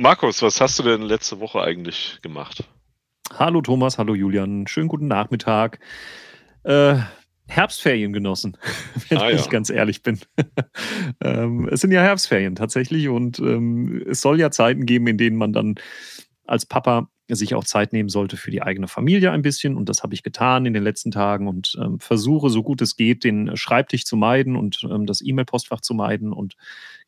Markus, was hast du denn letzte Woche eigentlich gemacht? Hallo Thomas, hallo Julian, schönen guten Nachmittag. Äh, Herbstferien genossen, wenn ah, ich ganz ehrlich bin. ähm, es sind ja Herbstferien tatsächlich und ähm, es soll ja Zeiten geben, in denen man dann als Papa sich auch Zeit nehmen sollte für die eigene Familie ein bisschen. Und das habe ich getan in den letzten Tagen und ähm, versuche, so gut es geht, den Schreibtisch zu meiden und ähm, das E-Mail-Postfach zu meiden und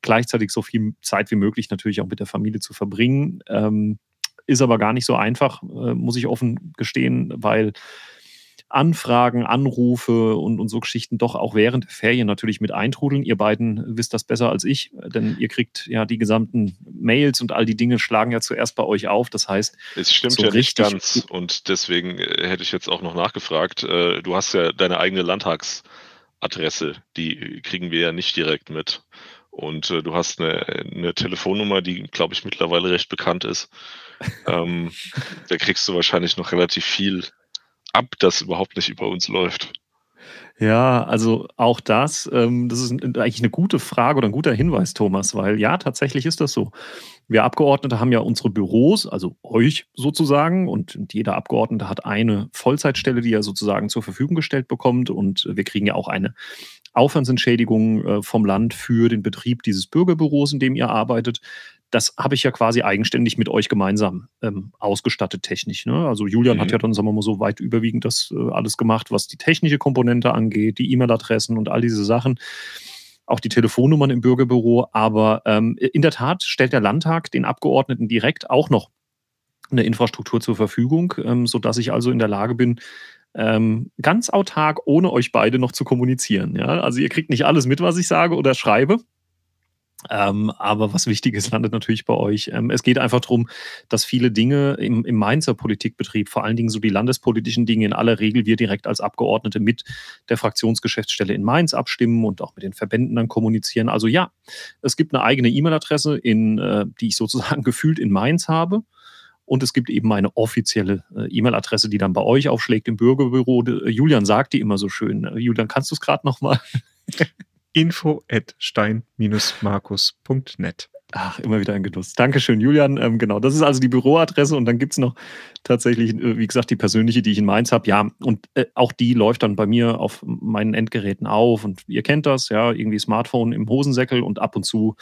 gleichzeitig so viel Zeit wie möglich natürlich auch mit der Familie zu verbringen. Ähm, ist aber gar nicht so einfach, äh, muss ich offen gestehen, weil Anfragen, Anrufe und, und so Geschichten doch auch während der Ferien natürlich mit eintrudeln. Ihr beiden wisst das besser als ich, denn ihr kriegt ja die gesamten Mails und all die Dinge schlagen ja zuerst bei euch auf. Das heißt, es stimmt so ja nicht ganz und deswegen äh, hätte ich jetzt auch noch nachgefragt. Äh, du hast ja deine eigene Landtagsadresse, die kriegen wir ja nicht direkt mit. Und äh, du hast eine, eine Telefonnummer, die, glaube ich, mittlerweile recht bekannt ist. ähm, da kriegst du wahrscheinlich noch relativ viel ab, das überhaupt nicht über uns läuft. Ja, also auch das, ähm, das ist eigentlich eine gute Frage oder ein guter Hinweis, Thomas, weil ja, tatsächlich ist das so. Wir Abgeordnete haben ja unsere Büros, also euch sozusagen, und jeder Abgeordnete hat eine Vollzeitstelle, die er sozusagen zur Verfügung gestellt bekommt. Und wir kriegen ja auch eine Aufwandsentschädigung äh, vom Land für den Betrieb dieses Bürgerbüros, in dem ihr arbeitet das habe ich ja quasi eigenständig mit euch gemeinsam ähm, ausgestattet technisch. Ne? Also Julian mhm. hat ja dann, sagen wir mal so, weit überwiegend das äh, alles gemacht, was die technische Komponente angeht, die E-Mail-Adressen und all diese Sachen. Auch die Telefonnummern im Bürgerbüro. Aber ähm, in der Tat stellt der Landtag den Abgeordneten direkt auch noch eine Infrastruktur zur Verfügung, ähm, sodass ich also in der Lage bin, ähm, ganz autark ohne euch beide noch zu kommunizieren. Ja? Also ihr kriegt nicht alles mit, was ich sage oder schreibe. Ähm, aber was wichtig ist, landet natürlich bei euch. Ähm, es geht einfach darum, dass viele Dinge im, im Mainzer Politikbetrieb, vor allen Dingen so die landespolitischen Dinge, in aller Regel wir direkt als Abgeordnete mit der Fraktionsgeschäftsstelle in Mainz abstimmen und auch mit den Verbänden dann kommunizieren. Also ja, es gibt eine eigene E-Mail-Adresse, äh, die ich sozusagen gefühlt in Mainz habe. Und es gibt eben eine offizielle äh, E-Mail-Adresse, die dann bei euch aufschlägt im Bürgerbüro. Julian sagt die immer so schön. Julian, kannst du es gerade nochmal? info at stein-markus.net. Ach, immer wieder ein Genuss. Dankeschön, Julian. Ähm, genau, das ist also die Büroadresse und dann gibt es noch tatsächlich, äh, wie gesagt, die persönliche, die ich in Mainz habe. Ja, und äh, auch die läuft dann bei mir auf meinen Endgeräten auf und ihr kennt das, ja, irgendwie Smartphone im Hosensäckel und ab und zu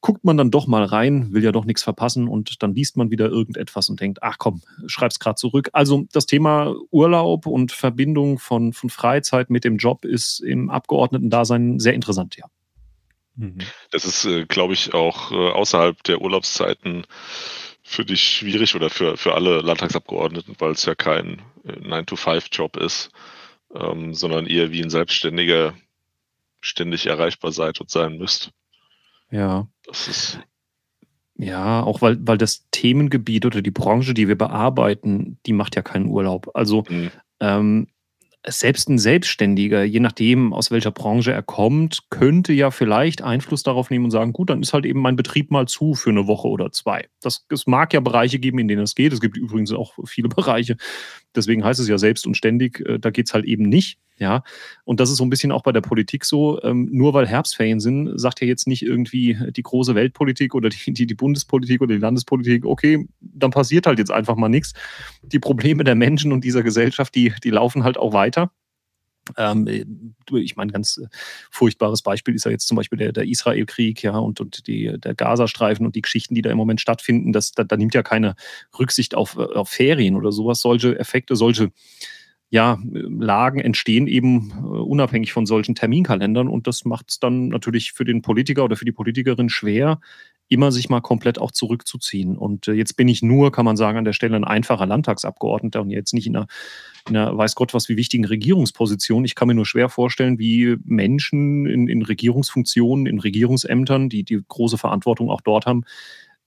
guckt man dann doch mal rein, will ja doch nichts verpassen und dann liest man wieder irgendetwas und denkt, ach komm, schreib's gerade zurück. Also das Thema Urlaub und Verbindung von, von Freizeit mit dem Job ist im Abgeordneten-Dasein sehr interessant, ja. Mhm. Das ist, äh, glaube ich, auch äh, außerhalb der Urlaubszeiten für dich schwierig oder für, für alle Landtagsabgeordneten, weil es ja kein 9-to-5-Job äh, ist, ähm, sondern eher wie ein Selbstständiger ständig erreichbar seid und sein müsst. Ja. Das ist ja, auch weil, weil das Themengebiet oder die Branche, die wir bearbeiten, die macht ja keinen Urlaub. Also mhm. ähm, selbst ein Selbstständiger, je nachdem, aus welcher Branche er kommt, könnte ja vielleicht Einfluss darauf nehmen und sagen, gut, dann ist halt eben mein Betrieb mal zu für eine Woche oder zwei. Das, es mag ja Bereiche geben, in denen es geht. Es gibt übrigens auch viele Bereiche. Deswegen heißt es ja selbst und ständig, äh, da geht es halt eben nicht. Ja, und das ist so ein bisschen auch bei der Politik so. Ähm, nur weil Herbstferien sind, sagt ja jetzt nicht irgendwie die große Weltpolitik oder die, die, die Bundespolitik oder die Landespolitik, okay, dann passiert halt jetzt einfach mal nichts. Die Probleme der Menschen und dieser Gesellschaft, die, die laufen halt auch weiter. Ähm, ich meine, ganz furchtbares Beispiel ist ja jetzt zum Beispiel der, der Israel-Krieg, ja, und, und die, der Gazastreifen und die Geschichten, die da im Moment stattfinden. Das, da, da nimmt ja keine Rücksicht auf, auf Ferien oder sowas. Solche Effekte, solche ja, Lagen entstehen eben äh, unabhängig von solchen Terminkalendern und das macht es dann natürlich für den Politiker oder für die Politikerin schwer, immer sich mal komplett auch zurückzuziehen. Und äh, jetzt bin ich nur, kann man sagen, an der Stelle ein einfacher Landtagsabgeordneter und jetzt nicht in einer, in einer weiß Gott was, wie wichtigen Regierungsposition. Ich kann mir nur schwer vorstellen, wie Menschen in, in Regierungsfunktionen, in Regierungsämtern, die die große Verantwortung auch dort haben,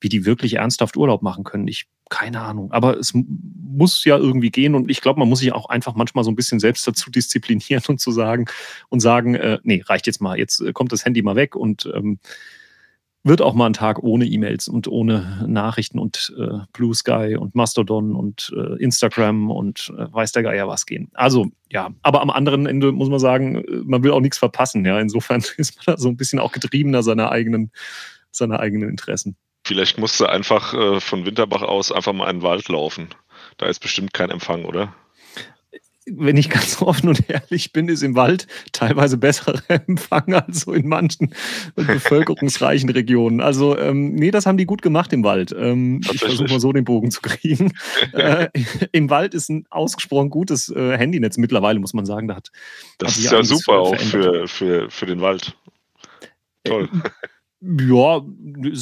wie die wirklich ernsthaft Urlaub machen können. Ich, keine Ahnung. Aber es muss ja irgendwie gehen und ich glaube, man muss sich auch einfach manchmal so ein bisschen selbst dazu disziplinieren und zu sagen und sagen, äh, nee, reicht jetzt mal, jetzt äh, kommt das Handy mal weg und ähm, wird auch mal ein Tag ohne E-Mails und ohne Nachrichten und äh, Blue Sky und Mastodon und äh, Instagram und äh, weiß der Geier was gehen. Also ja, aber am anderen Ende muss man sagen, äh, man will auch nichts verpassen. Ja, insofern ist man da so ein bisschen auch getriebener seiner eigenen, seiner eigenen Interessen. Vielleicht musst du einfach äh, von Winterbach aus einfach mal in den Wald laufen. Da ist bestimmt kein Empfang, oder? Wenn ich ganz offen und ehrlich bin, ist im Wald teilweise besserer Empfang als so in manchen bevölkerungsreichen Regionen. Also, ähm, nee, das haben die gut gemacht im Wald. Ähm, ich versuche mal so den Bogen zu kriegen. äh, Im Wald ist ein ausgesprochen gutes äh, Handynetz mittlerweile, muss man sagen. Da hat, das ist ja super auch für, für, für den Wald. Toll. Ja,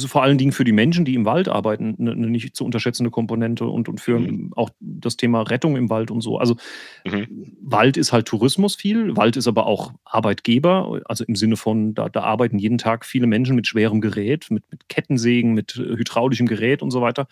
vor allen Dingen für die Menschen, die im Wald arbeiten, eine, eine nicht zu unterschätzende Komponente und, und für mhm. auch das Thema Rettung im Wald und so. Also mhm. Wald ist halt Tourismus viel, Wald ist aber auch Arbeitgeber, also im Sinne von, da, da arbeiten jeden Tag viele Menschen mit schwerem Gerät, mit, mit Kettensägen, mit äh, hydraulischem Gerät und so weiter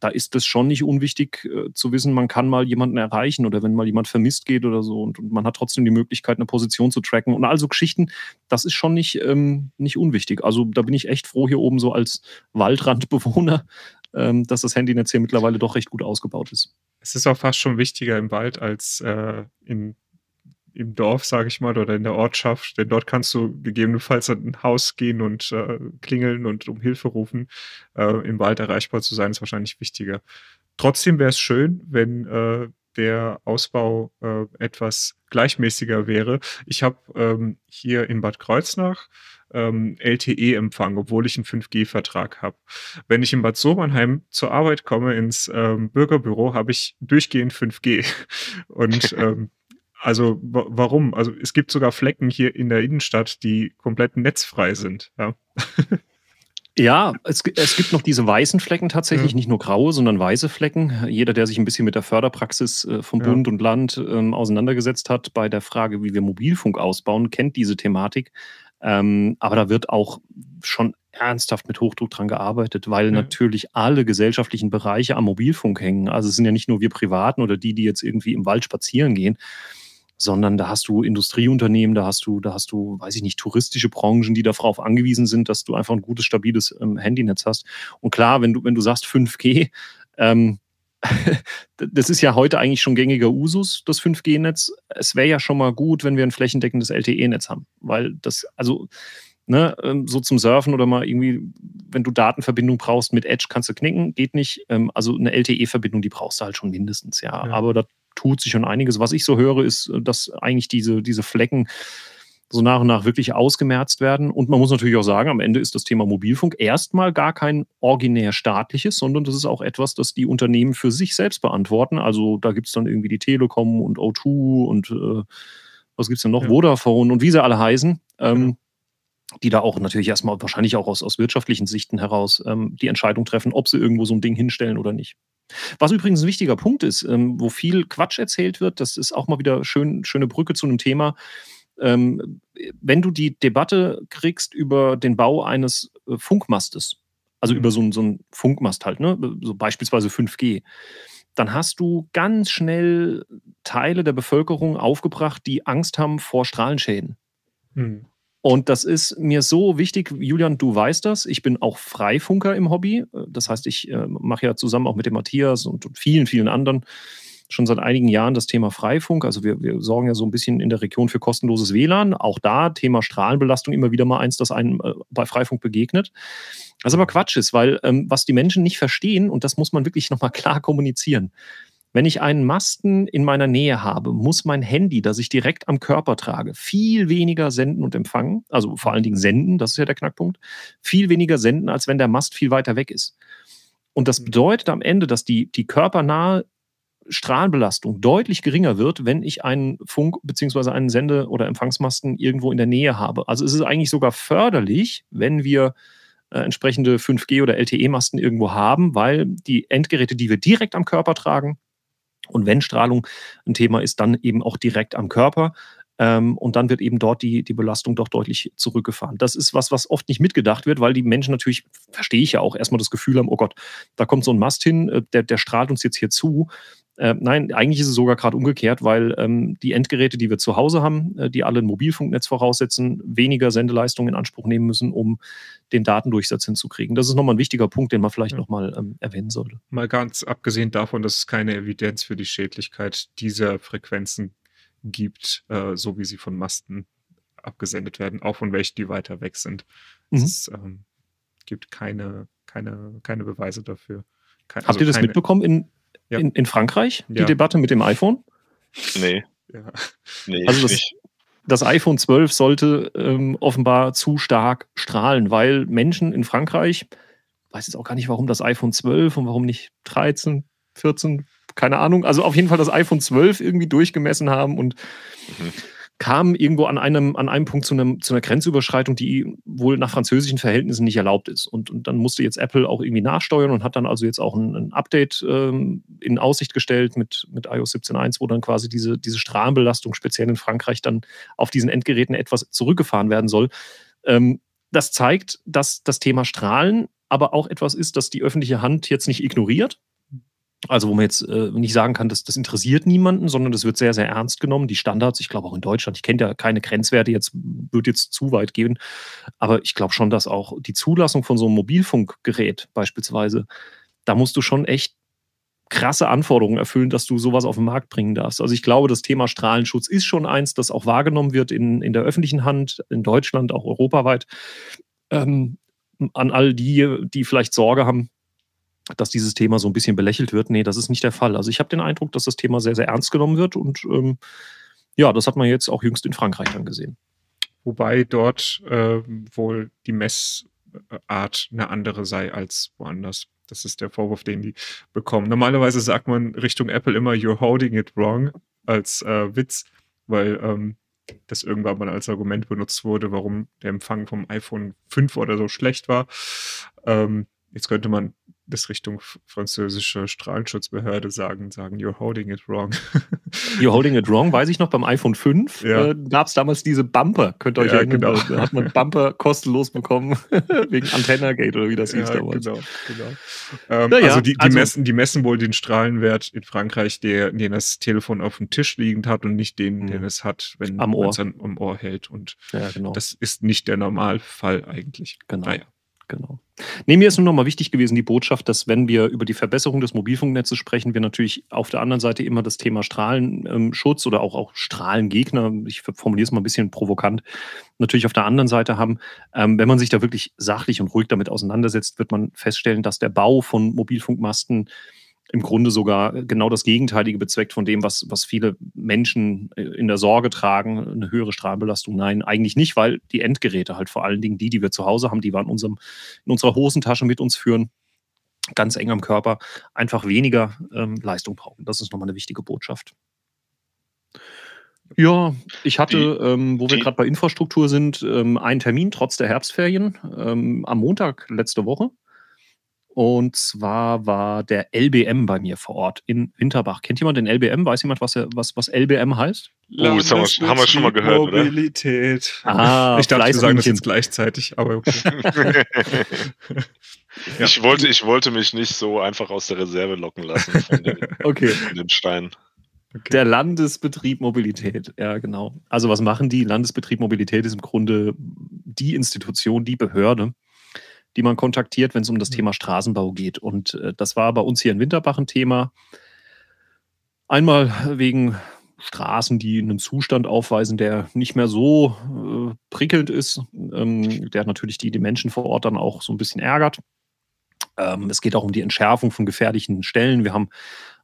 da ist es schon nicht unwichtig äh, zu wissen, man kann mal jemanden erreichen oder wenn mal jemand vermisst geht oder so und, und, man hat trotzdem die Möglichkeit, eine Position zu tracken und also Geschichten, das ist schon nicht, ähm, nicht unwichtig. Also da bin ich echt froh hier oben so als Waldrandbewohner, ähm, dass das Handynetz hier mittlerweile doch recht gut ausgebaut ist. Es ist auch fast schon wichtiger im Wald als äh, in im Dorf, sage ich mal, oder in der Ortschaft, denn dort kannst du gegebenenfalls an ein Haus gehen und äh, klingeln und um Hilfe rufen. Äh, Im Wald erreichbar zu sein, ist wahrscheinlich wichtiger. Trotzdem wäre es schön, wenn äh, der Ausbau äh, etwas gleichmäßiger wäre. Ich habe ähm, hier in Bad Kreuznach ähm, LTE-Empfang, obwohl ich einen 5G-Vertrag habe. Wenn ich in Bad Sobernheim zur Arbeit komme, ins ähm, Bürgerbüro, habe ich durchgehend 5G. Und ähm, also warum? Also es gibt sogar Flecken hier in der Innenstadt, die komplett netzfrei sind. Ja, ja es, es gibt noch diese weißen Flecken tatsächlich, ja. nicht nur graue, sondern weiße Flecken. Jeder, der sich ein bisschen mit der Förderpraxis äh, vom Bund ja. und Land ähm, auseinandergesetzt hat bei der Frage, wie wir Mobilfunk ausbauen, kennt diese Thematik. Ähm, aber da wird auch schon ernsthaft mit Hochdruck dran gearbeitet, weil ja. natürlich alle gesellschaftlichen Bereiche am Mobilfunk hängen. Also es sind ja nicht nur wir Privaten oder die, die jetzt irgendwie im Wald spazieren gehen, sondern da hast du Industrieunternehmen, da hast du, da hast du, weiß ich nicht, touristische Branchen, die darauf angewiesen sind, dass du einfach ein gutes, stabiles ähm, Handynetz hast. Und klar, wenn du, wenn du sagst 5G, ähm, das ist ja heute eigentlich schon gängiger Usus, das 5G-Netz. Es wäre ja schon mal gut, wenn wir ein flächendeckendes LTE-Netz haben, weil das, also, ne, ähm, so zum Surfen oder mal irgendwie, wenn du Datenverbindung brauchst mit Edge, kannst du knicken, geht nicht. Ähm, also eine LTE-Verbindung, die brauchst du halt schon mindestens, ja. ja. Aber da tut sich schon einiges. Was ich so höre, ist, dass eigentlich diese, diese Flecken so nach und nach wirklich ausgemerzt werden. Und man muss natürlich auch sagen, am Ende ist das Thema Mobilfunk erstmal gar kein originär staatliches, sondern das ist auch etwas, das die Unternehmen für sich selbst beantworten. Also da gibt es dann irgendwie die Telekom und O2 und äh, was gibt es denn noch? Ja. Vodafone und wie sie alle heißen. Ähm, die da auch natürlich erstmal wahrscheinlich auch aus, aus wirtschaftlichen Sichten heraus ähm, die Entscheidung treffen, ob sie irgendwo so ein Ding hinstellen oder nicht. Was übrigens ein wichtiger Punkt ist, ähm, wo viel Quatsch erzählt wird, das ist auch mal wieder schön, schöne Brücke zu einem Thema. Ähm, wenn du die Debatte kriegst über den Bau eines äh, Funkmastes, also mhm. über so, so einen Funkmast halt, ne? so beispielsweise 5G, dann hast du ganz schnell Teile der Bevölkerung aufgebracht, die Angst haben vor Strahlenschäden. Mhm. Und das ist mir so wichtig, Julian, du weißt das. Ich bin auch Freifunker im Hobby. Das heißt, ich äh, mache ja zusammen auch mit dem Matthias und, und, vielen, vielen anderen schon seit einigen Jahren das Thema Freifunk. Also wir, wir, sorgen ja so ein bisschen in der Region für kostenloses WLAN. Auch da Thema Strahlenbelastung immer wieder mal eins, das einem äh, bei Freifunk begegnet. Was aber Quatsch ist, weil ähm, was die Menschen nicht verstehen, und das muss man wirklich nochmal klar kommunizieren, wenn ich einen Masten in meiner Nähe habe, muss mein Handy, das ich direkt am Körper trage, viel weniger senden und empfangen, also vor allen Dingen senden, das ist ja der Knackpunkt, viel weniger senden, als wenn der Mast viel weiter weg ist. Und das mhm. bedeutet am Ende, dass die, die körpernahe Strahlenbelastung deutlich geringer wird, wenn ich einen Funk- bzw. einen Sende- oder Empfangsmasten irgendwo in der Nähe habe. Also es ist eigentlich sogar förderlich, wenn wir äh, entsprechende 5G- oder LTE-Masten irgendwo haben, weil die Endgeräte, die wir direkt am Körper tragen, und wenn Strahlung ein Thema ist, dann eben auch direkt am Körper. Ähm, und dann wird eben dort die, die Belastung doch deutlich zurückgefahren. Das ist was, was oft nicht mitgedacht wird, weil die Menschen natürlich, verstehe ich ja auch, erstmal das Gefühl haben, oh Gott, da kommt so ein Mast hin, äh, der, der strahlt uns jetzt hier zu. Äh, nein, eigentlich ist es sogar gerade umgekehrt, weil ähm, die Endgeräte, die wir zu Hause haben, äh, die alle ein Mobilfunknetz voraussetzen, weniger Sendeleistung in Anspruch nehmen müssen, um den Datendurchsatz hinzukriegen. Das ist nochmal ein wichtiger Punkt, den man vielleicht ja. nochmal ähm, erwähnen sollte. Mal ganz abgesehen davon, dass es keine Evidenz für die Schädlichkeit dieser Frequenzen gibt, äh, so wie sie von Masten abgesendet werden, auch von welchen, die weiter weg sind. Mhm. Es ähm, gibt keine keine, keine Beweise dafür. Kein, Habt also ihr das keine, mitbekommen in, ja. in, in, Frankreich, die ja. Debatte mit dem iPhone? Nee. Ja. nee also das, nicht. das iPhone 12 sollte ähm, offenbar zu stark strahlen, weil Menschen in Frankreich, weiß jetzt auch gar nicht, warum das iPhone 12 und warum nicht 13, 14, keine Ahnung, also auf jeden Fall das iPhone 12 irgendwie durchgemessen haben und mhm kam irgendwo an einem, an einem Punkt zu, einem, zu einer Grenzüberschreitung, die wohl nach französischen Verhältnissen nicht erlaubt ist. Und, und dann musste jetzt Apple auch irgendwie nachsteuern und hat dann also jetzt auch ein, ein Update ähm, in Aussicht gestellt mit, mit iOS 17.1, wo dann quasi diese, diese Strahlenbelastung speziell in Frankreich dann auf diesen Endgeräten etwas zurückgefahren werden soll. Ähm, das zeigt, dass das Thema Strahlen aber auch etwas ist, das die öffentliche Hand jetzt nicht ignoriert, also wo man jetzt äh, nicht sagen kann, dass das interessiert niemanden, sondern das wird sehr, sehr ernst genommen. Die Standards, ich glaube auch in Deutschland, ich kenne ja keine Grenzwerte, jetzt wird jetzt zu weit gehen, aber ich glaube schon, dass auch die Zulassung von so einem Mobilfunkgerät beispielsweise, da musst du schon echt krasse Anforderungen erfüllen, dass du sowas auf den Markt bringen darfst. Also ich glaube, das Thema Strahlenschutz ist schon eins, das auch wahrgenommen wird in, in der öffentlichen Hand, in Deutschland, auch europaweit. Ähm, an all die, die vielleicht Sorge haben, dass dieses Thema so ein bisschen belächelt wird. Nee, das ist nicht der Fall. Also ich habe den Eindruck, dass das Thema sehr, sehr ernst genommen wird und ähm, ja, das hat man jetzt auch jüngst in Frankreich dann gesehen. Wobei dort äh, wohl die Messart eine andere sei als woanders. Das ist der Vorwurf, den die bekommen. Normalerweise sagt man Richtung Apple immer, you're holding it wrong als äh, Witz, weil ähm, das irgendwann mal als Argument benutzt wurde, warum der Empfang vom iPhone 5 oder so schlecht war. Ähm, jetzt könnte man das Richtung französische Strahlenschutzbehörde sagen, sagen, you're holding it wrong. you're holding it wrong, weiß ich noch, beim iPhone 5 ja. äh, gab es damals diese Bumper, könnt ihr euch ja, erinnern, genau. da hat man Bumper kostenlos bekommen, wegen Antenna-Gate oder wie das hieß ja, damals. Genau, genau. Ähm, ja, also, die, die, also, messen, die messen wohl den Strahlenwert in Frankreich, der, den das Telefon auf dem Tisch liegend hat und nicht den, den mhm. es hat, wenn man es am Ohr hält. Und genau. das ist nicht der Normalfall eigentlich. Genau. Naja. Genau. Nee, mir ist nur nochmal wichtig gewesen, die Botschaft, dass wenn wir über die Verbesserung des Mobilfunknetzes sprechen, wir natürlich auf der anderen Seite immer das Thema Strahlenschutz oder auch, auch Strahlengegner, ich formuliere es mal ein bisschen provokant, natürlich auf der anderen Seite haben. Ähm, wenn man sich da wirklich sachlich und ruhig damit auseinandersetzt, wird man feststellen, dass der Bau von Mobilfunkmasten im Grunde sogar genau das Gegenteilige bezweckt von dem, was, was viele Menschen äh, in der Sorge tragen, eine höhere Strahlbelastung. Nein, eigentlich nicht, weil die Endgeräte halt vor allen Dingen die, die wir zu Hause haben, die wir in, unserem, in unserer Hosentasche mit uns führen, ganz eng am Körper, einfach weniger ähm, Leistung brauchen. Das ist nochmal eine wichtige Botschaft. Ja, ich hatte, die, ähm, wo wir gerade bei Infrastruktur sind, ähm, einen Termin trotz der Herbstferien ähm, am Montag letzte Woche. Und zwar war der LBM bei mir vor Ort in Winterbach. Kennt jemand den LBM? Weiß jemand, was, was, was LBM heißt? Oh, das haben wir, haben wir schon mal gehört, Mobilität. oder? Ah, ich dachte, wir sagen das jetzt gleichzeitig, aber okay. ja. ich, wollte, ich wollte mich nicht so einfach aus der Reserve locken lassen von den, okay. von den Steinen. Okay. Der Landesbetrieb Mobilität, ja genau. Also was machen die? Landesbetrieb Mobilität ist im Grunde die Institution, die Behörde, die man kontaktiert, wenn es um das mhm. Thema Straßenbau geht. Und äh, das war bei uns hier in Winterbach ein Thema. Einmal wegen Straßen, die einen Zustand aufweisen, der nicht mehr so äh, prickelnd ist, ähm, der natürlich die, die Menschen vor Ort dann auch so ein bisschen ärgert. Ähm, es geht auch um die Entschärfung von gefährlichen Stellen. Wir haben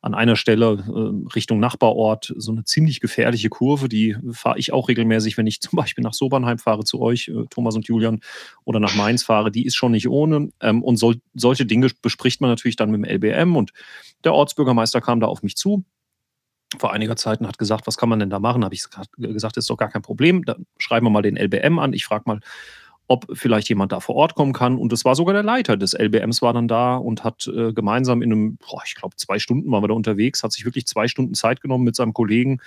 an einer Stelle äh, Richtung Nachbarort so eine ziemlich gefährliche Kurve. Die fahre ich auch regelmäßig, wenn ich zum Beispiel nach Sobernheim fahre zu euch, äh, Thomas und Julian, oder nach Mainz fahre. Die ist schon nicht ohne. Ähm, und sol solche Dinge bespricht man natürlich dann mit dem LBM. Und der Ortsbürgermeister kam da auf mich zu vor einiger Zeit und hat gesagt, was kann man denn da machen? Habe ich gesagt, das ist doch gar kein Problem. Dann schreiben wir mal den LBM an. Ich frage mal, ob vielleicht jemand da vor Ort kommen kann. Und es war sogar der Leiter des LBMs war dann da und hat äh, gemeinsam in einem, boah, ich glaube, zwei Stunden waren wir da unterwegs, hat sich wirklich zwei Stunden Zeit genommen mit seinem Kollegen,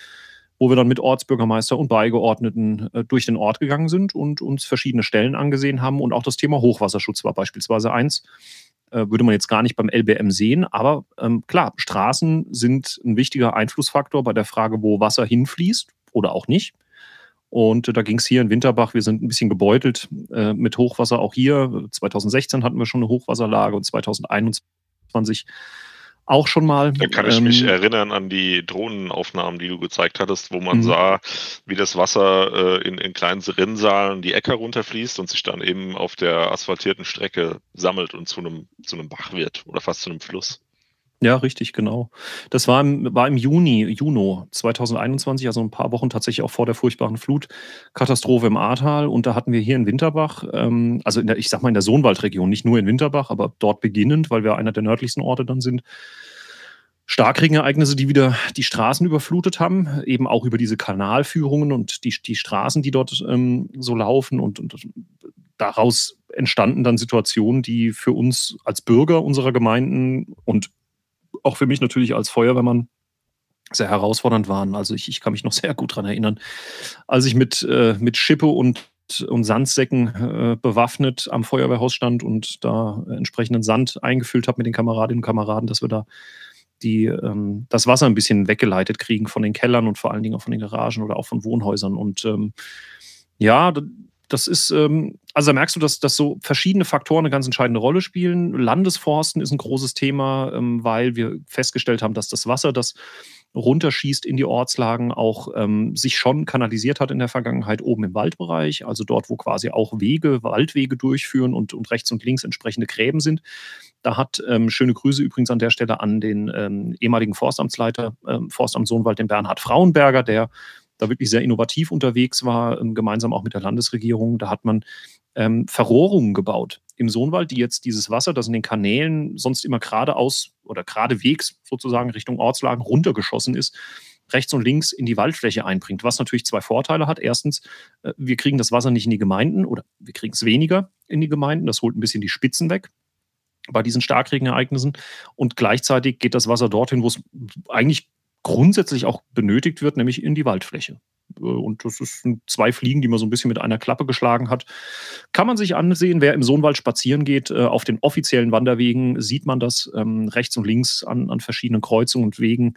wo wir dann mit Ortsbürgermeister und Beigeordneten äh, durch den Ort gegangen sind und uns verschiedene Stellen angesehen haben. Und auch das Thema Hochwasserschutz war beispielsweise eins. Äh, würde man jetzt gar nicht beim LBM sehen, aber ähm, klar, Straßen sind ein wichtiger Einflussfaktor bei der Frage, wo Wasser hinfließt oder auch nicht. Und da ging es hier in Winterbach, wir sind ein bisschen gebeutelt äh, mit Hochwasser auch hier. 2016 hatten wir schon eine Hochwasserlage und 2021 auch schon mal. Da kann ich ähm, mich erinnern an die Drohnenaufnahmen, die du gezeigt hattest, wo man mhm. sah, wie das Wasser äh, in, in kleinen Rinnsalen die Äcker runterfließt und sich dann eben auf der asphaltierten Strecke sammelt und zu einem, zu einem Bach wird oder fast zu einem Fluss. Ja, richtig, genau. Das war im, war im Juni, Juno 2021, also ein paar Wochen tatsächlich auch vor der furchtbaren Flutkatastrophe im Ahrtal. Und da hatten wir hier in Winterbach, ähm, also der, ich sag mal in der Sohnwaldregion, nicht nur in Winterbach, aber dort beginnend, weil wir einer der nördlichsten Orte dann sind, Starkregenereignisse, die wieder die Straßen überflutet haben, eben auch über diese Kanalführungen und die, die Straßen, die dort ähm, so laufen. Und, und daraus entstanden dann Situationen, die für uns als Bürger unserer Gemeinden und auch für mich natürlich als Feuerwehrmann sehr herausfordernd waren. Also ich, ich kann mich noch sehr gut daran erinnern, als ich mit, äh, mit Schippe und, und Sandsäcken äh, bewaffnet am Feuerwehrhaus stand und da entsprechenden Sand eingefüllt habe mit den Kameradinnen und Kameraden, dass wir da die ähm, das Wasser ein bisschen weggeleitet kriegen von den Kellern und vor allen Dingen auch von den Garagen oder auch von Wohnhäusern. Und ähm, ja, das ist, ähm, also da merkst du, dass, dass so verschiedene Faktoren eine ganz entscheidende Rolle spielen. Landesforsten ist ein großes Thema, ähm, weil wir festgestellt haben, dass das Wasser, das runterschießt in die Ortslagen, auch ähm, sich schon kanalisiert hat in der Vergangenheit oben im Waldbereich, also dort, wo quasi auch Wege, Waldwege durchführen und, und rechts und links entsprechende Gräben sind. Da hat ähm, schöne Grüße übrigens an der Stelle an den ähm, ehemaligen Forstamtsleiter, ähm, Forstamt Sohnwald, den Bernhard Frauenberger, der da wirklich sehr innovativ unterwegs war, ähm, gemeinsam auch mit der Landesregierung. Da hat man ähm, Verrohrungen gebaut im Sohnwald, die jetzt dieses Wasser, das in den Kanälen sonst immer geradeaus oder geradewegs sozusagen Richtung Ortslagen runtergeschossen ist, rechts und links in die Waldfläche einbringt, was natürlich zwei Vorteile hat. Erstens, äh, wir kriegen das Wasser nicht in die Gemeinden oder wir kriegen es weniger in die Gemeinden, das holt ein bisschen die Spitzen weg bei diesen Starkregenereignissen und gleichzeitig geht das Wasser dorthin, wo es eigentlich grundsätzlich auch benötigt wird, nämlich in die Waldfläche. Äh, und das sind zwei Fliegen, die man so ein bisschen mit einer Klappe geschlagen hat. Kann man sich ansehen, wer im Sohnwald spazieren geht, äh, auf den offiziellen Wanderwegen sieht man das ähm, rechts und links an, an verschiedenen Kreuzungen und Wegen.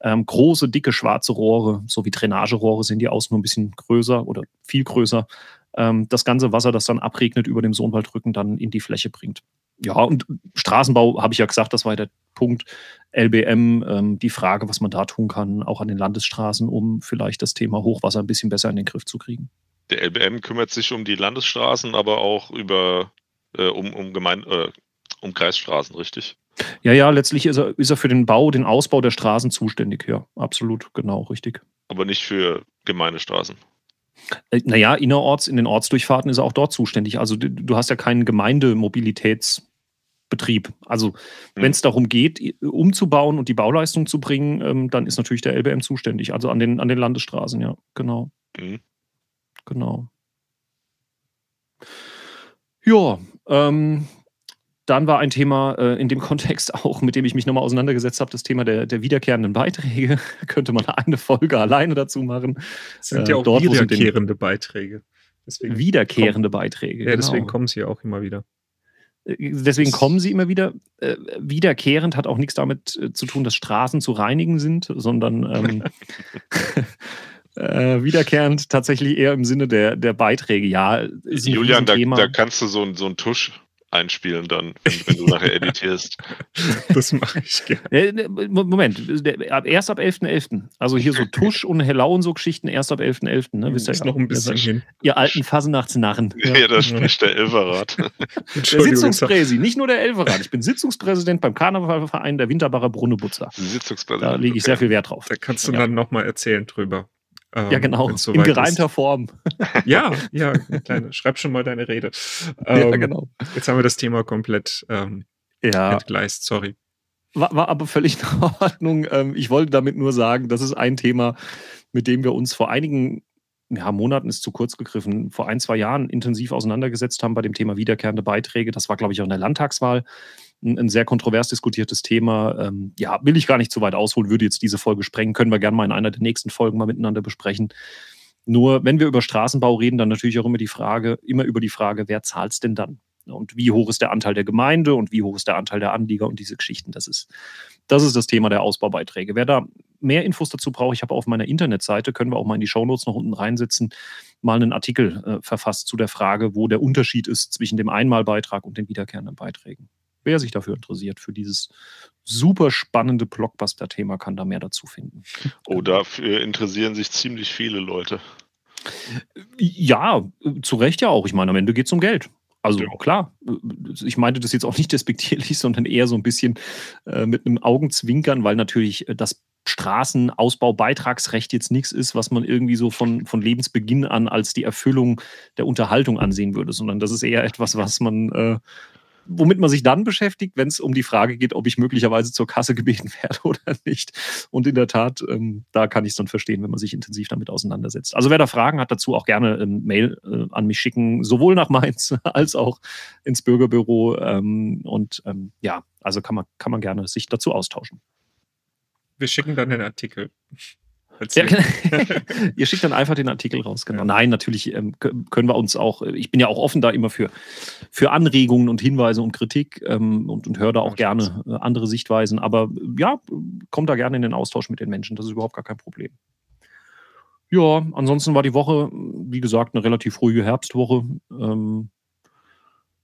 Ähm, große, dicke, schwarze Rohre, so wie Drainagerohre sind die außen nur ein bisschen größer oder viel größer. Ähm, das ganze Wasser, das dann abregnet über dem Sohnwaldrücken, dann in die Fläche bringt. Ja, und Straßenbau, habe ich ja gesagt, das war der Punkt. LBM, ähm, die Frage, was man da tun kann, auch an den Landesstraßen, um vielleicht das Thema Hochwasser ein bisschen besser in den Griff zu kriegen. Der LBM kümmert sich um die Landesstraßen, aber auch über äh, um, um, Gemein äh, um Kreisstraßen, richtig? Ja, ja, letztlich ist er, ist er für den Bau, den Ausbau der Straßen zuständig, ja, absolut, genau, richtig. Aber nicht für Gemeindestraßen. Äh, naja, innerorts, in den Ortsdurchfahrten ist er auch dort zuständig. Also du, hast ja keinen Gemeindemobilitäts- Betrieb. Also mhm. wenn es darum geht, umzubauen und die Bauleistung zu bringen, ähm, dann ist natürlich der LBM zuständig. Also an den, an den Landesstraßen, ja, genau. Mhm. Genau. Ja, ähm, dann war ein Thema äh, in dem Kontext auch, mit dem ich mich nochmal auseinandergesetzt habe, das Thema der, der wiederkehrenden Beiträge. Könnte man eine Folge alleine dazu machen. Das sind äh, ja auch dort, wiederkehrende Beiträge. Deswegen wiederkehrende kommen, Beiträge. Ja, genau. deswegen kommen sie ja auch immer wieder. Deswegen kommen sie immer wieder. Äh, wiederkehrend hat auch nichts damit äh, zu tun, dass Straßen zu reinigen sind, sondern ähm, äh, wiederkehrend tatsächlich eher im Sinne der, der Beiträge. Ja, Julian, da, da, kannst du so, so einen Tusch einspielen dann, wenn, wenn du nachher editierst. Das mache ich gerne. Ne, Moment, erst ab 11.11. .11. Also hier so Tusch und Hellau und so Geschichten erst ab 11.11. .11., ne? Wisst ist noch ein bisschen hin. Ihr alten Fasenachtsnarren. Ja, ja da spricht der Elferrat. der Sitzungspräsi, nicht nur der Elferrat. Ich bin Sitzungspräsident beim Karnevalverein der Winterbacher Brunnebutzer. Sitzungspräsident. Da lege ich sehr viel Wert drauf. Da kannst du ja. dann nochmal erzählen drüber. Ähm, ja, genau. So in gereimter ist. Form. ja, ja, kleine, schreib schon mal deine Rede. Ähm, ja, genau. Jetzt haben wir das Thema komplett ähm, ja. entgleist, sorry. War, war, aber völlig in Ordnung. Ähm, ich wollte damit nur sagen, das ist ein Thema, mit dem wir uns vor einigen ja, Monaten ist zu kurz gegriffen, vor ein, zwei Jahren intensiv auseinandergesetzt haben bei dem Thema wiederkehrende Beiträge. Das war, glaube ich, auch in der Landtagswahl ein, ein sehr kontrovers diskutiertes Thema. Ähm, ja, will ich gar nicht zu weit ausholen, würde jetzt diese Folge sprengen, können wir gerne mal in einer der nächsten Folgen mal miteinander besprechen. Nur wenn wir über Straßenbau reden, dann natürlich auch immer die Frage, immer über die Frage, wer zahlt es denn dann? Und wie hoch ist der Anteil der Gemeinde und wie hoch ist der Anteil der Anlieger und diese Geschichten. Das ist, das ist das Thema der Ausbaubeiträge. Wer da mehr Infos dazu braucht, ich habe auf meiner Internetseite, können wir auch mal in die Shownotes noch unten reinsetzen, mal einen Artikel äh, verfasst zu der Frage, wo der Unterschied ist zwischen dem Einmalbeitrag und den wiederkehrenden Beiträgen wer sich dafür interessiert, für dieses super spannende Blockbuster-Thema kann da mehr dazu finden. Oh, dafür interessieren sich ziemlich viele Leute. Ja, zu Recht ja auch. Ich meine, am Ende geht es um Geld. Also ja. klar, ich meinte das jetzt auch nicht despektierlich, sondern eher so ein bisschen äh, mit einem Augenzwinkern, weil natürlich äh, das Straßenausbaubeitragsrecht jetzt nichts ist, was man irgendwie so von, von Lebensbeginn an als die Erfüllung der Unterhaltung ansehen würde, sondern das ist eher etwas, was man äh, womit man sich dann beschäftigt, wenn es um die Frage geht, ob ich möglicherweise zur Kasse gebeten werde oder nicht. Und in der Tat, ähm, da kann ich es dann verstehen, wenn man sich intensiv damit auseinandersetzt. Also wer da Fragen hat dazu, auch gerne ein Mail äh, an mich schicken, sowohl nach Mainz als auch ins Bürgerbüro. Ähm, und ähm, ja, also kann man, kann man gerne sich dazu austauschen. Wir schicken dann den Artikel. Ja, ihr schickt dann einfach den Artikel raus, genau. Ja. Nein, natürlich ähm, können wir uns auch, ich bin ja auch offen da immer für, für Anregungen und Hinweise und Kritik ähm, und, und höre da auch ja, gerne äh, andere Sichtweisen. Aber ja, kommt da gerne in den Austausch mit den Menschen, das ist überhaupt gar kein Problem. Ja, ansonsten war die Woche, wie gesagt, eine relativ ruhige Herbstwoche. Ähm,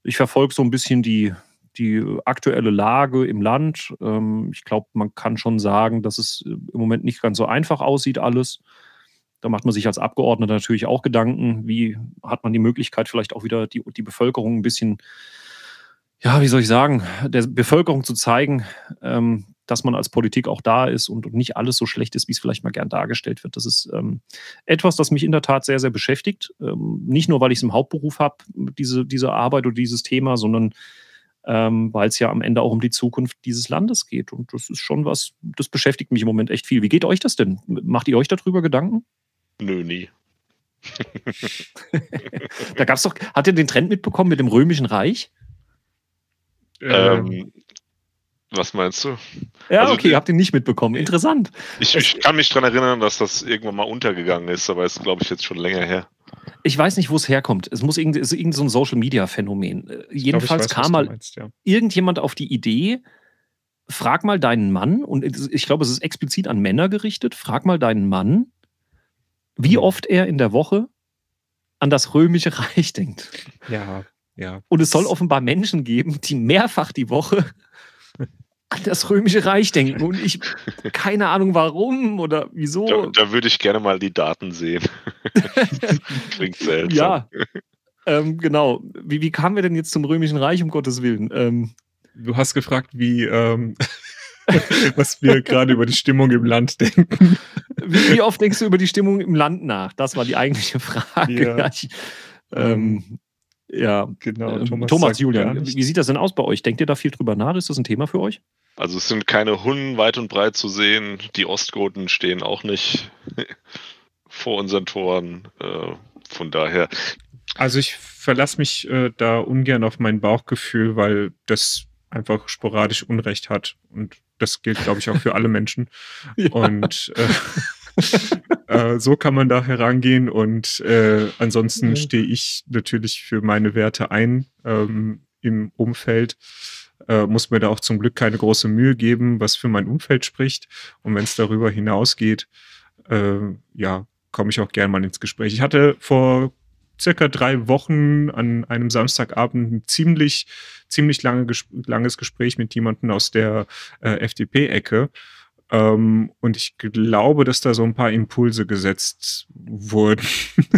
ich verfolge so ein bisschen die, die aktuelle Lage im Land. Ähm, ich glaube, man kann schon sagen, dass es äh, im Moment nicht ganz so einfach aussieht, alles. Da macht man sich als Abgeordneter natürlich auch Gedanken, wie hat man die Möglichkeit, vielleicht auch wieder die, die Bevölkerung ein bisschen, ja, wie soll ich sagen, der Bevölkerung zu zeigen, ähm, dass man als Politik auch da ist und, nicht alles so schlecht ist, wie es vielleicht mal gern dargestellt wird. Das ist ähm, etwas, das mich in der Tat sehr, sehr beschäftigt. Ähm, nicht nur, weil ich es im Hauptberuf habe, diese, diese Arbeit oder dieses Thema, sondern ähm, weil es ja am Ende auch um die Zukunft dieses Landes geht. Und das ist schon was, das beschäftigt mich im Moment echt viel. Wie geht euch das denn? Macht ihr euch darüber Gedanken? Nö, nie. da gab es doch, hat ihr den Trend mitbekommen mit dem Römischen Reich? Ähm, was meinst du? Ja, also, okay, habt ihr nicht mitbekommen. Interessant. Ich, ich kann mich daran erinnern, dass das irgendwann mal untergegangen ist, aber ist, glaube ich, jetzt schon länger her. Ich weiß nicht, wo es herkommt. Es muss irgend, ist irgendein so Social-Media-Phänomen. Äh, jedenfalls weiß, kam mal meinst, ja. irgendjemand auf die Idee, frag mal deinen Mann, und ich glaube, es ist explizit an Männer gerichtet, frag mal deinen Mann, wie mhm. oft er in der Woche an das Römische Reich denkt. Ja, ja. Und es soll offenbar Menschen geben, die mehrfach die Woche an das Römische Reich denken. Und ich, keine Ahnung warum oder wieso. Da, da würde ich gerne mal die Daten sehen. Klingt seltsam. Ja, ähm, genau. Wie, wie kamen wir denn jetzt zum Römischen Reich, um Gottes Willen? Ähm, du hast gefragt, wie, ähm, was wir gerade über die Stimmung im Land denken. Wie, wie, oft denkst du über die Stimmung im Land nach? Das war die eigentliche Frage. Ja. Ich, ähm, ja, genau. Ähm, Thomas, Thomas Julian, wie sieht das denn aus bei euch? Denkt ihr da viel drüber nach? Ist das ein Thema für euch? Also es sind keine Hunden weit und breit zu sehen. Die Ostgoten stehen auch nicht vor unseren Toren. Äh, von daher. Also ich verlasse mich äh, da ungern auf mein Bauchgefühl, weil das einfach sporadisch Unrecht hat. Und das gilt, glaube ich, auch für alle Menschen. ja. Und äh, äh, so kann man da herangehen. Und äh, ansonsten stehe ich natürlich für meine Werte ein ähm, im Umfeld äh, muss mir da auch zum Glück keine große Mühe geben, was für mein Umfeld spricht. Und wenn es darüber hinausgeht, äh, ja, komme ich auch gerne mal ins Gespräch. Ich hatte vor circa drei Wochen an einem Samstagabend ein ziemlich, ziemlich lange, langes Gespräch mit jemandem aus der äh, FDP-Ecke. Ähm, und ich glaube, dass da so ein paar Impulse gesetzt wurden.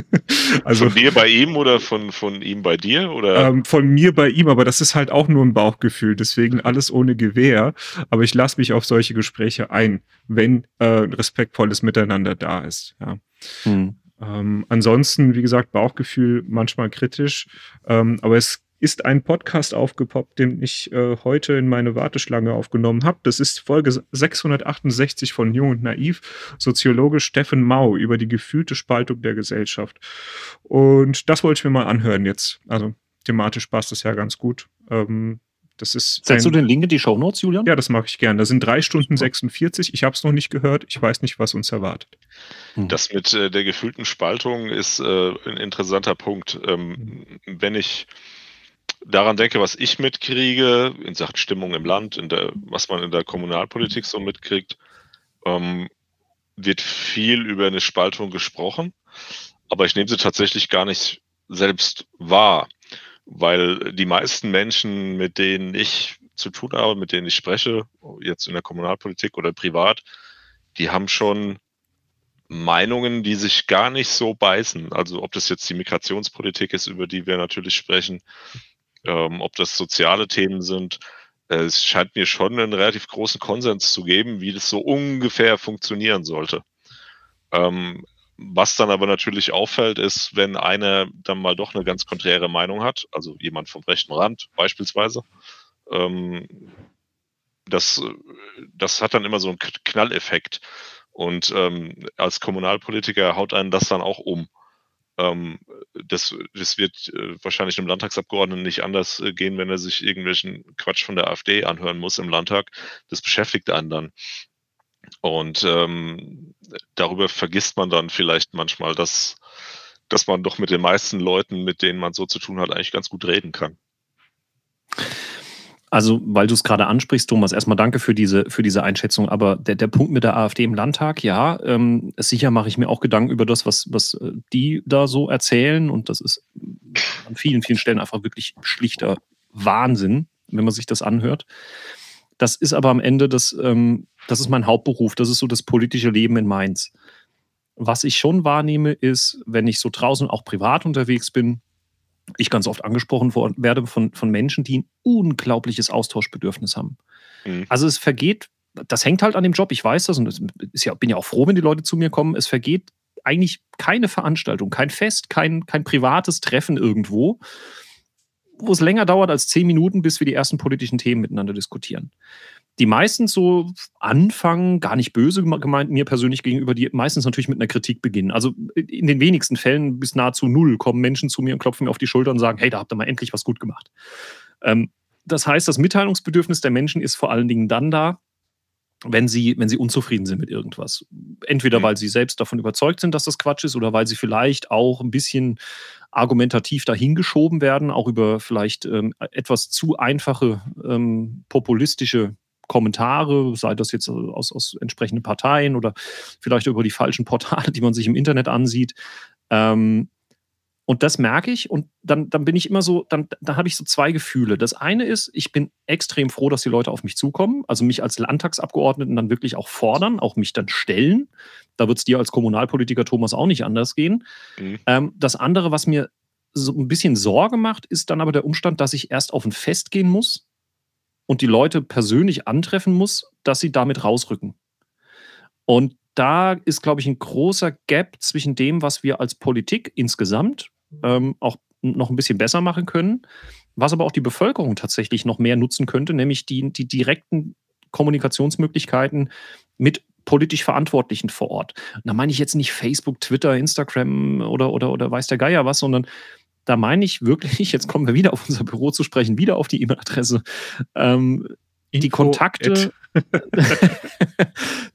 also, von dir bei ihm oder von, von ihm bei dir? Oder? Ähm, von mir bei ihm, aber das ist halt auch nur ein Bauchgefühl, deswegen alles ohne Gewehr. Aber ich lasse mich auf solche Gespräche ein, wenn äh, respektvolles Miteinander da ist. Ja. Hm. Ähm, ansonsten, wie gesagt, Bauchgefühl manchmal kritisch, ähm, aber es ist ein Podcast aufgepoppt, den ich äh, heute in meine Warteschlange aufgenommen habe. Das ist Folge 668 von Jung und Naiv, Soziologe Steffen Mau über die gefühlte Spaltung der Gesellschaft. Und das wollte ich mir mal anhören jetzt. Also thematisch passt das ja ganz gut. Ähm, das ist Setzt du den Link in die Show Notes, Julian? Ja, das mache ich gern. Da sind drei Stunden 46. Ich habe es noch nicht gehört. Ich weiß nicht, was uns erwartet. Hm. Das mit äh, der gefühlten Spaltung ist äh, ein interessanter Punkt. Ähm, hm. Wenn ich daran denke, was ich mitkriege in Sachen Stimmung im Land, in der, was man in der Kommunalpolitik so mitkriegt, ähm, wird viel über eine Spaltung gesprochen, aber ich nehme sie tatsächlich gar nicht selbst wahr, weil die meisten Menschen, mit denen ich zu tun habe, mit denen ich spreche, jetzt in der Kommunalpolitik oder privat, die haben schon Meinungen, die sich gar nicht so beißen. Also ob das jetzt die Migrationspolitik ist, über die wir natürlich sprechen, ähm, ob das soziale Themen sind. Äh, es scheint mir schon einen relativ großen Konsens zu geben, wie das so ungefähr funktionieren sollte. Ähm, was dann aber natürlich auffällt, ist, wenn einer dann mal doch eine ganz konträre Meinung hat, also jemand vom rechten Rand beispielsweise, ähm, das, das hat dann immer so einen Knalleffekt. Und ähm, als Kommunalpolitiker haut einen das dann auch um. Ähm, das, das wird äh, wahrscheinlich einem Landtagsabgeordneten nicht anders äh, gehen, wenn er sich irgendwelchen Quatsch von der AfD anhören muss im Landtag. Das beschäftigt einen dann. Und ähm, darüber vergisst man dann vielleicht manchmal, dass, dass man doch mit den meisten Leuten, mit denen man so zu tun hat, eigentlich ganz gut reden kann. Also, weil du es gerade ansprichst, Thomas, erstmal danke für diese, für diese Einschätzung. Aber der, der Punkt mit der AfD im Landtag, ja, ähm, sicher mache ich mir auch Gedanken über das, was, was äh, die da so erzählen. Und das ist an vielen, vielen Stellen einfach wirklich schlichter Wahnsinn, wenn man sich das anhört. Das ist aber am Ende das, ähm, das ist mein Hauptberuf, das ist so das politische Leben in Mainz. Was ich schon wahrnehme, ist, wenn ich so draußen auch privat unterwegs bin, ich ganz oft angesprochen werde von, von Menschen, die ein unglaubliches Austauschbedürfnis haben. Mhm. Also es vergeht, das hängt halt an dem Job, ich weiß das und ich ja, bin ja auch froh, wenn die Leute zu mir kommen. Es vergeht eigentlich keine Veranstaltung, kein Fest, kein, kein privates Treffen irgendwo, wo es länger dauert als zehn Minuten, bis wir die ersten politischen Themen miteinander diskutieren die meistens so anfangen, gar nicht böse gemeint mir persönlich gegenüber, die meistens natürlich mit einer Kritik beginnen. Also in den wenigsten Fällen bis nahezu null kommen Menschen zu mir und klopfen mir auf die Schulter und sagen, hey, da habt ihr mal endlich was gut gemacht. Ähm, das heißt, das Mitteilungsbedürfnis der Menschen ist vor allen Dingen dann da, wenn sie, wenn sie unzufrieden sind mit irgendwas. Entweder weil sie selbst davon überzeugt sind, dass das Quatsch ist, oder weil sie vielleicht auch ein bisschen argumentativ dahingeschoben werden, auch über vielleicht ähm, etwas zu einfache ähm, populistische Kommentare, sei das jetzt aus, aus entsprechenden Parteien oder vielleicht über die falschen Portale, die man sich im Internet ansieht. Ähm, und das merke ich und dann, dann bin ich immer so, dann, dann habe ich so zwei Gefühle. Das eine ist, ich bin extrem froh, dass die Leute auf mich zukommen, also mich als Landtagsabgeordneten dann wirklich auch fordern, auch mich dann stellen. Da wird es dir als Kommunalpolitiker, Thomas, auch nicht anders gehen. Mhm. Ähm, das andere, was mir so ein bisschen Sorge macht, ist dann aber der Umstand, dass ich erst auf ein Fest gehen muss, und die Leute persönlich antreffen muss, dass sie damit rausrücken. Und da ist, glaube ich, ein großer Gap zwischen dem, was wir als Politik insgesamt ähm, auch noch ein bisschen besser machen können, was aber auch die Bevölkerung tatsächlich noch mehr nutzen könnte, nämlich die, die direkten Kommunikationsmöglichkeiten mit politisch Verantwortlichen vor Ort. Und da meine ich jetzt nicht Facebook, Twitter, Instagram oder, oder, oder weiß der Geier was, sondern da meine ich wirklich, jetzt kommen wir wieder auf unser Büro zu sprechen, wieder auf die E-Mail-Adresse, ähm, die Kontakte,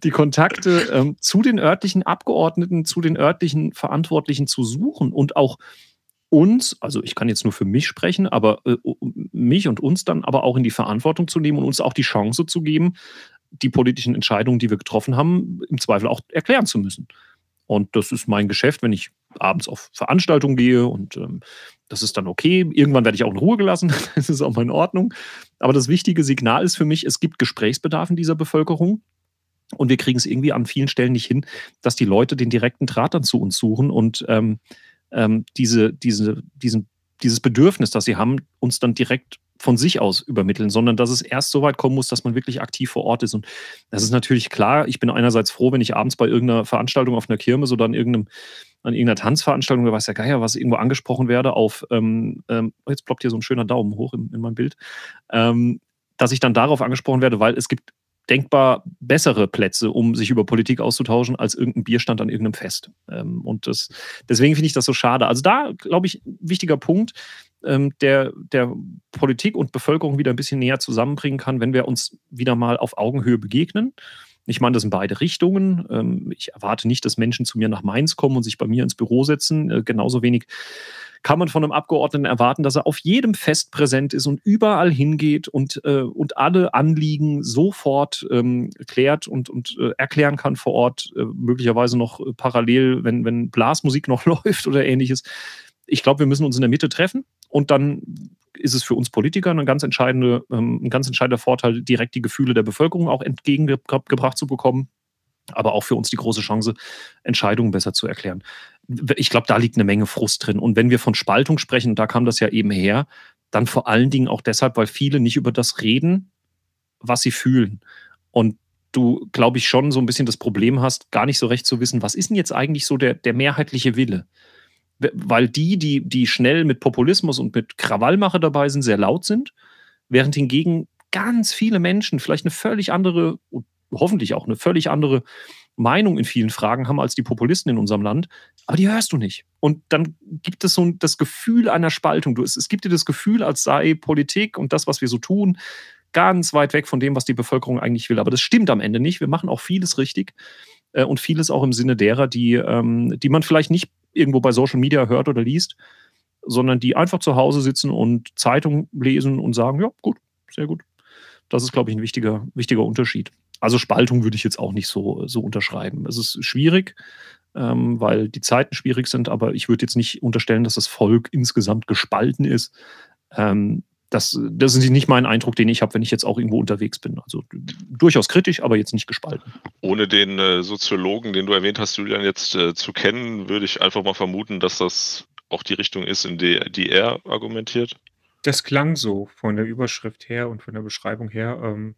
die Kontakte ähm, zu den örtlichen Abgeordneten, zu den örtlichen Verantwortlichen zu suchen und auch uns, also ich kann jetzt nur für mich sprechen, aber äh, mich und uns dann aber auch in die Verantwortung zu nehmen und uns auch die Chance zu geben, die politischen Entscheidungen, die wir getroffen haben, im Zweifel auch erklären zu müssen. Und das ist mein Geschäft, wenn ich abends auf Veranstaltungen gehe und ähm, das ist dann okay. Irgendwann werde ich auch in Ruhe gelassen, das ist auch mal in Ordnung. Aber das wichtige Signal ist für mich, es gibt Gesprächsbedarf in dieser Bevölkerung. Und wir kriegen es irgendwie an vielen Stellen nicht hin, dass die Leute den direkten Draht dann zu uns suchen und ähm, ähm, diese, diese, diesen, dieses Bedürfnis, das sie haben, uns dann direkt von sich aus übermitteln, sondern dass es erst so weit kommen muss, dass man wirklich aktiv vor Ort ist. Und das ist natürlich klar. Ich bin einerseits froh, wenn ich abends bei irgendeiner Veranstaltung auf einer Kirmes oder an irgendeinem an irgendeiner Tanzveranstaltung, da weiß der Geier, was irgendwo angesprochen werde, auf, ähm, ähm, oh, jetzt ploppt hier so ein schöner Daumen hoch in, in meinem Bild, ähm, dass ich dann darauf angesprochen werde, weil es gibt denkbar bessere Plätze, um sich über Politik auszutauschen, als irgendein Bierstand an irgendeinem Fest. Ähm, und das, deswegen finde ich das so schade. Also da, glaube ich, wichtiger Punkt, der, der Politik und Bevölkerung wieder ein bisschen näher zusammenbringen kann, wenn wir uns wieder mal auf Augenhöhe begegnen. Ich meine das in beide Richtungen. Ähm, ich erwarte nicht, dass Menschen zu mir nach Mainz kommen und sich bei mir ins Büro setzen. Äh, genauso wenig kann man von einem Abgeordneten erwarten, dass er auf jedem Fest präsent ist und überall hingeht und, äh, und alle Anliegen sofort ähm, klärt und, und äh, erklären kann vor Ort, möglicherweise noch parallel, wenn, wenn Blasmusik noch läuft oder ähnliches. Ich glaube, wir müssen uns in der Mitte treffen und dann ist es für uns Politiker eine ganz entscheidende, ähm, ein ganz entscheidender Vorteil, direkt die Gefühle der Bevölkerung auch entgegengebracht zu bekommen. Aber auch für uns die große Chance, Entscheidungen besser zu erklären. Ich glaube, da liegt eine Menge Frust drin. Und wenn wir von Spaltung sprechen, da kam das ja eben her, dann vor allen Dingen auch deshalb, weil viele nicht über das reden, was sie fühlen. Und du, glaube ich, schon so ein bisschen das Problem hast, gar nicht so recht zu wissen, was ist denn jetzt eigentlich so der, der mehrheitliche Wille? Weil die, die, die schnell mit Populismus und mit Krawallmache dabei sind, sehr laut sind, während hingegen ganz viele Menschen vielleicht eine völlig andere, hoffentlich auch eine völlig andere Meinung in vielen Fragen haben als die Populisten in unserem Land, aber die hörst du nicht. Und dann gibt es so das Gefühl einer Spaltung. Du, es, es gibt dir das Gefühl, als sei Politik und das, was wir so tun, ganz weit weg von dem, was die Bevölkerung eigentlich will. Aber das stimmt am Ende nicht. Wir machen auch vieles richtig äh, und vieles auch im Sinne derer, die, ähm, die man vielleicht nicht irgendwo bei Social Media hört oder liest, sondern die einfach zu Hause sitzen und Zeitung lesen und sagen, ja, gut, sehr gut. Das ist, glaube ich, ein wichtiger, wichtiger Unterschied. Also Spaltung würde ich jetzt auch nicht so, so unterschreiben. Es ist schwierig, ähm, weil die Zeiten schwierig sind, aber ich würde jetzt nicht unterstellen, dass das Volk insgesamt gespalten ist. Ähm, das, das ist nicht mein Eindruck, den ich habe, wenn ich jetzt auch irgendwo unterwegs bin. Also durchaus kritisch, aber jetzt nicht gespalten. Ohne den äh, Soziologen, den du erwähnt hast, Julian, jetzt äh, zu kennen, würde ich einfach mal vermuten, dass das auch die Richtung ist, in die, die er argumentiert. Das klang so von der Überschrift her und von der Beschreibung her. Ähm,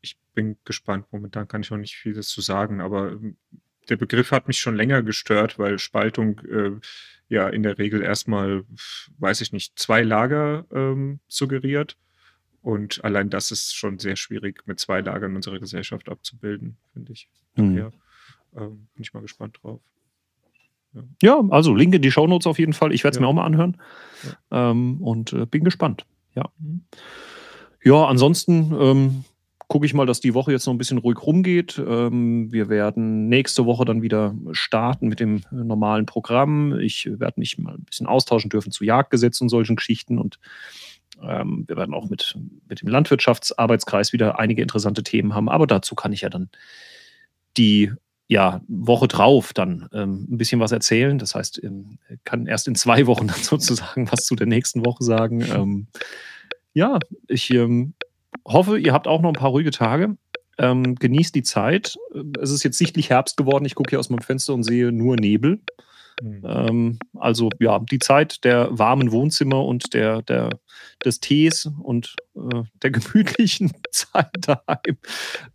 ich bin gespannt. Momentan kann ich noch nicht viel dazu sagen, aber ähm, der Begriff hat mich schon länger gestört, weil Spaltung äh, ja in der Regel erstmal, weiß ich nicht, zwei Lager ähm, suggeriert. Und allein das ist schon sehr schwierig, mit zwei Lagern unsere Gesellschaft abzubilden, finde ich. Mhm. Daher ähm, bin ich mal gespannt drauf. Ja, ja also Link in die Shownotes auf jeden Fall. Ich werde es ja. mir auch mal anhören. Ja. Ähm, und äh, bin gespannt. Ja. Mhm. Ja, ansonsten ähm, gucke ich mal, dass die Woche jetzt noch ein bisschen ruhig rumgeht. Ähm, wir werden nächste Woche dann wieder starten mit dem normalen Programm. Ich werde mich mal ein bisschen austauschen dürfen zu Jagdgesetz und solchen Geschichten und ähm, wir werden auch mit, mit dem Landwirtschaftsarbeitskreis wieder einige interessante Themen haben. Aber dazu kann ich ja dann die ja, Woche drauf dann ähm, ein bisschen was erzählen. Das heißt, ähm, kann erst in zwei Wochen dann sozusagen was zu der nächsten Woche sagen. Ähm, ja, ich ähm, hoffe, ihr habt auch noch ein paar ruhige Tage. Ähm, genießt die Zeit. Es ist jetzt sichtlich Herbst geworden. Ich gucke hier aus meinem Fenster und sehe nur Nebel. Mhm. Ähm, also ja, die Zeit der warmen Wohnzimmer und der, der, des Tees und äh, der gemütlichen Zeit daheim.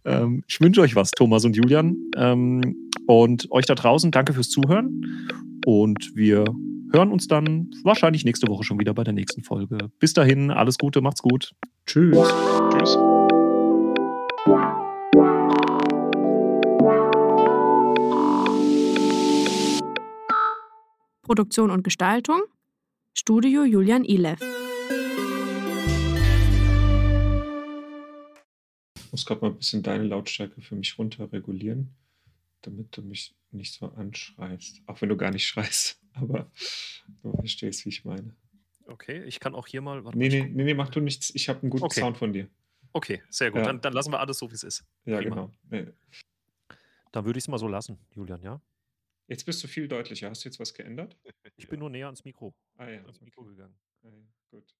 Ähm, ich wünsche euch was, Thomas und Julian. Ähm, und euch da draußen, danke fürs Zuhören. Und wir hören uns dann wahrscheinlich nächste Woche schon wieder bei der nächsten Folge. Bis dahin, alles Gute, macht's gut. Tschüss. Tschüss. Produktion und Gestaltung Studio Julian Ilev. Ich muss gerade mal ein bisschen deine Lautstärke für mich runterregulieren, damit du mich nicht so anschreist. Auch wenn du gar nicht schreist, aber du verstehst, wie ich meine. Okay, ich kann auch hier mal. Warte nee, nee, nee, nee, mach du nichts. Ich habe einen guten okay. Sound von dir. Okay, sehr gut. Ja. Dann, dann, lassen wir alles so, wie es ist. Ja, Prima. genau. Nee. Dann würde ich es mal so lassen, Julian, ja? Jetzt bist du viel deutlicher. Hast du jetzt was geändert? Ich bin nur näher ans Mikro. Ah ja. Ans Mikro okay. gegangen. Ah, ja. Gut.